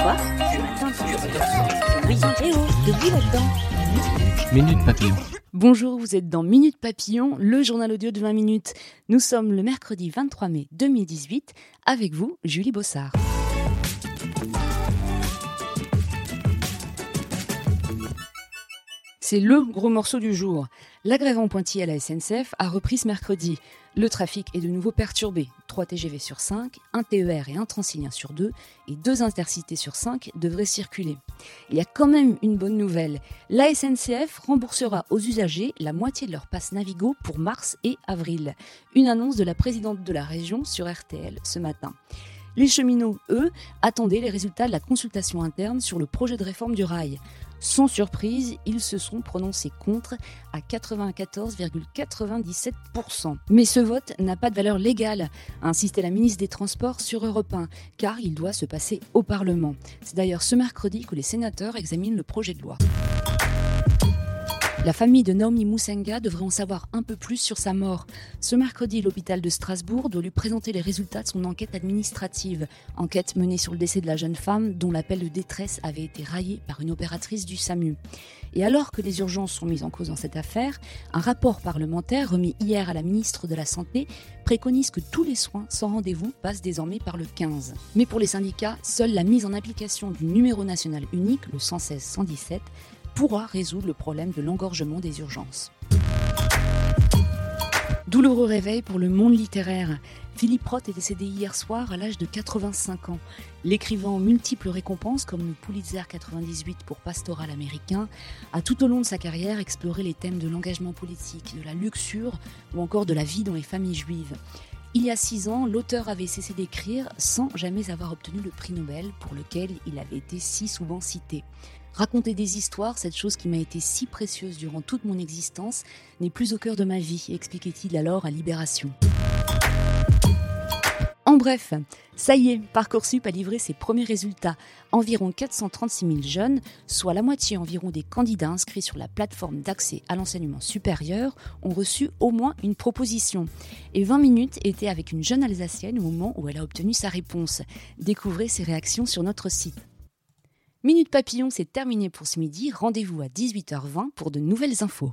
Quoi Ce matin, oui, eh oh, de bruit là-dedans. Minute Papillon. Bonjour, vous êtes dans Minute Papillon, le journal audio de 20 minutes. Nous sommes le mercredi 23 mai 2018. Avec vous, Julie Bossard. C'est le gros morceau du jour. La grève à la SNCF a repris ce mercredi. Le trafic est de nouveau perturbé. 3 TGV sur 5, un TER et un Transilien sur 2 et deux intercités sur 5 devraient circuler. Il y a quand même une bonne nouvelle. La SNCF remboursera aux usagers la moitié de leur passe Navigo pour mars et avril. Une annonce de la présidente de la région sur RTL ce matin. Les cheminots, eux, attendaient les résultats de la consultation interne sur le projet de réforme du rail. Sans surprise, ils se sont prononcés contre à 94,97%. Mais ce vote n'a pas de valeur légale, a insisté la ministre des Transports sur Europe 1, car il doit se passer au Parlement. C'est d'ailleurs ce mercredi que les sénateurs examinent le projet de loi. La famille de Naomi Musenga devrait en savoir un peu plus sur sa mort. Ce mercredi, l'hôpital de Strasbourg doit lui présenter les résultats de son enquête administrative. Enquête menée sur le décès de la jeune femme dont l'appel de détresse avait été raillé par une opératrice du SAMU. Et alors que les urgences sont mises en cause dans cette affaire, un rapport parlementaire remis hier à la ministre de la Santé préconise que tous les soins sans rendez-vous passent désormais par le 15. Mais pour les syndicats, seule la mise en application du numéro national unique, le 116-117, pourra résoudre le problème de l'engorgement des urgences. Douloureux réveil pour le monde littéraire. Philippe Roth est décédé hier soir à l'âge de 85 ans. L'écrivain aux multiples récompenses, comme le Pulitzer 98 pour Pastoral américain, a tout au long de sa carrière exploré les thèmes de l'engagement politique, de la luxure ou encore de la vie dans les familles juives. Il y a six ans, l'auteur avait cessé d'écrire sans jamais avoir obtenu le prix Nobel pour lequel il avait été si souvent cité. Raconter des histoires, cette chose qui m'a été si précieuse durant toute mon existence, n'est plus au cœur de ma vie, expliquait-il alors à Libération. En bref, ça y est, Parcoursup a livré ses premiers résultats. Environ 436 000 jeunes, soit la moitié environ des candidats inscrits sur la plateforme d'accès à l'enseignement supérieur, ont reçu au moins une proposition. Et 20 minutes étaient avec une jeune Alsacienne au moment où elle a obtenu sa réponse. Découvrez ses réactions sur notre site. Minute Papillon, c'est terminé pour ce midi. Rendez-vous à 18h20 pour de nouvelles infos.